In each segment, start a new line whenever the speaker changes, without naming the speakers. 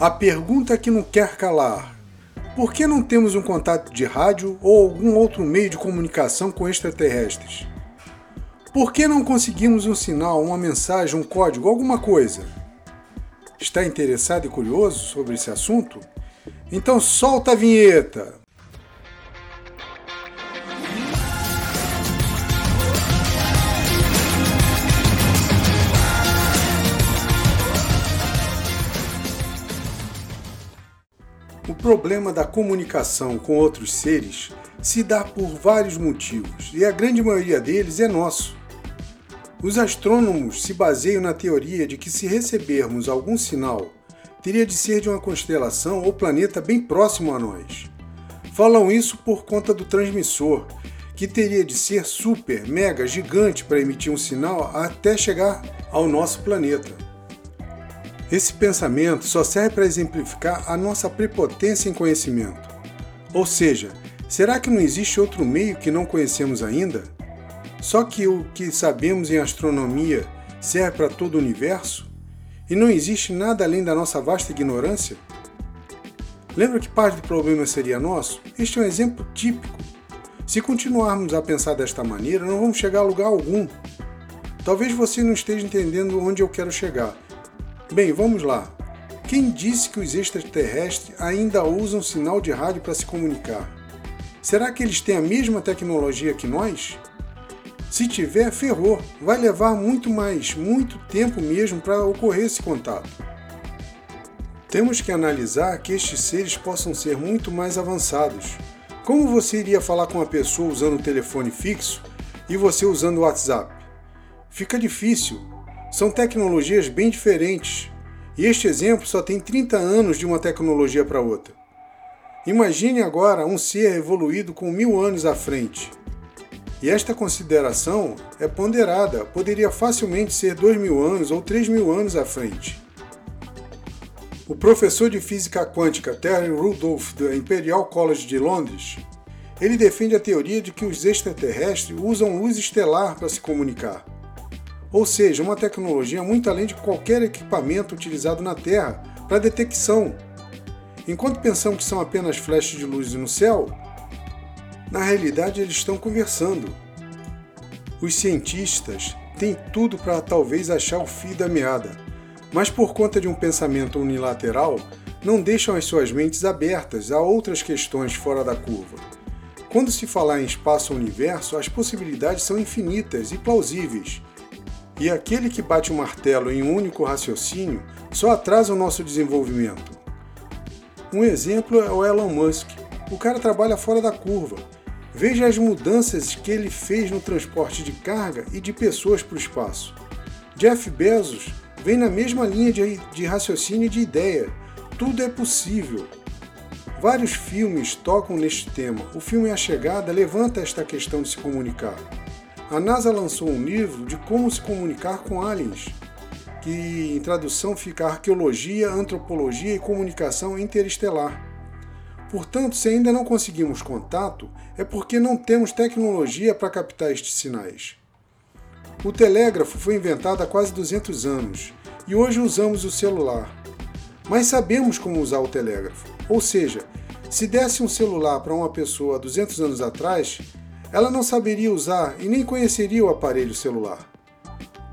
A pergunta que não quer calar: por que não temos um contato de rádio ou algum outro meio de comunicação com extraterrestres? Por que não conseguimos um sinal, uma mensagem, um código, alguma coisa? Está interessado e curioso sobre esse assunto? Então solta a vinheta! Problema da comunicação com outros seres se dá por vários motivos, e a grande maioria deles é nosso. Os astrônomos se baseiam na teoria de que se recebermos algum sinal, teria de ser de uma constelação ou planeta bem próximo a nós. Falam isso por conta do transmissor, que teria de ser super, mega, gigante para emitir um sinal até chegar ao nosso planeta. Esse pensamento só serve para exemplificar a nossa prepotência em conhecimento. Ou seja, será que não existe outro meio que não conhecemos ainda? Só que o que sabemos em astronomia serve para todo o universo? E não existe nada além da nossa vasta ignorância? Lembra que parte do problema seria nosso? Este é um exemplo típico. Se continuarmos a pensar desta maneira, não vamos chegar a lugar algum. Talvez você não esteja entendendo onde eu quero chegar Bem, vamos lá. Quem disse que os extraterrestres ainda usam sinal de rádio para se comunicar? Será que eles têm a mesma tecnologia que nós? Se tiver, ferrou. Vai levar muito mais, muito tempo mesmo para ocorrer esse contato. Temos que analisar que estes seres possam ser muito mais avançados. Como você iria falar com uma pessoa usando o telefone fixo e você usando o WhatsApp? Fica difícil, são tecnologias bem diferentes, e este exemplo só tem 30 anos de uma tecnologia para outra. Imagine agora um ser evoluído com mil anos à frente. E esta consideração é ponderada, poderia facilmente ser dois mil anos ou três mil anos à frente. O professor de física quântica Terry Rudolph do Imperial College de Londres, ele defende a teoria de que os extraterrestres usam luz estelar para se comunicar ou seja, uma tecnologia muito além de qualquer equipamento utilizado na Terra para detecção. Enquanto pensamos que são apenas flashes de luz no céu, na realidade eles estão conversando. Os cientistas têm tudo para talvez achar o fio da meada, mas por conta de um pensamento unilateral, não deixam as suas mentes abertas a outras questões fora da curva. Quando se falar em espaço-universo, as possibilidades são infinitas e plausíveis, e aquele que bate o martelo em um único raciocínio só atrasa o nosso desenvolvimento. Um exemplo é o Elon Musk. O cara trabalha fora da curva. Veja as mudanças que ele fez no transporte de carga e de pessoas para o espaço. Jeff Bezos vem na mesma linha de, de raciocínio e de ideia. Tudo é possível. Vários filmes tocam neste tema. O filme A Chegada levanta esta questão de se comunicar a NASA lançou um livro de como se comunicar com aliens, que em tradução fica Arqueologia, Antropologia e Comunicação Interestelar. Portanto, se ainda não conseguimos contato, é porque não temos tecnologia para captar estes sinais. O telégrafo foi inventado há quase 200 anos e hoje usamos o celular. Mas sabemos como usar o telégrafo. Ou seja, se desse um celular para uma pessoa há 200 anos atrás, ela não saberia usar e nem conheceria o aparelho celular.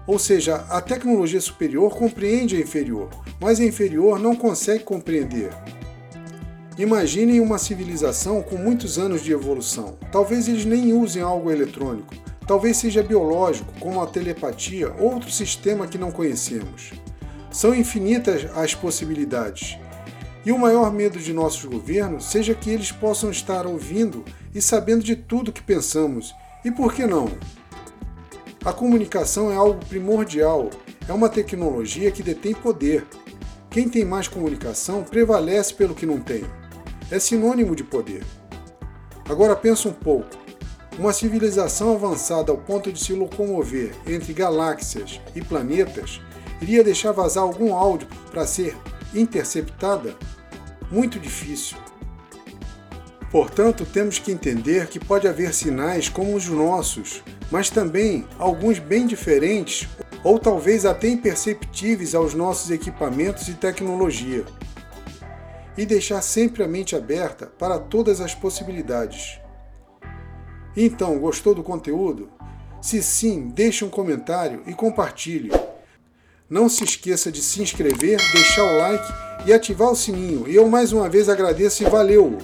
Ou seja, a tecnologia superior compreende a inferior, mas a inferior não consegue compreender. Imaginem uma civilização com muitos anos de evolução. Talvez eles nem usem algo eletrônico, talvez seja biológico, como a telepatia ou outro sistema que não conhecemos. São infinitas as possibilidades, e o maior medo de nossos governos seja que eles possam estar ouvindo e sabendo de tudo que pensamos. E por que não? A comunicação é algo primordial, é uma tecnologia que detém poder. Quem tem mais comunicação prevalece pelo que não tem. É sinônimo de poder. Agora pensa um pouco. Uma civilização avançada ao ponto de se locomover entre galáxias e planetas iria deixar vazar algum áudio para ser interceptada? Muito difícil. Portanto, temos que entender que pode haver sinais como os nossos, mas também alguns bem diferentes ou talvez até imperceptíveis aos nossos equipamentos e tecnologia. e deixar sempre a mente aberta para todas as possibilidades. Então, gostou do conteúdo? Se sim, deixe um comentário e compartilhe. Não se esqueça de se inscrever, deixar o like e ativar o sininho. E eu mais uma vez agradeço e valeu!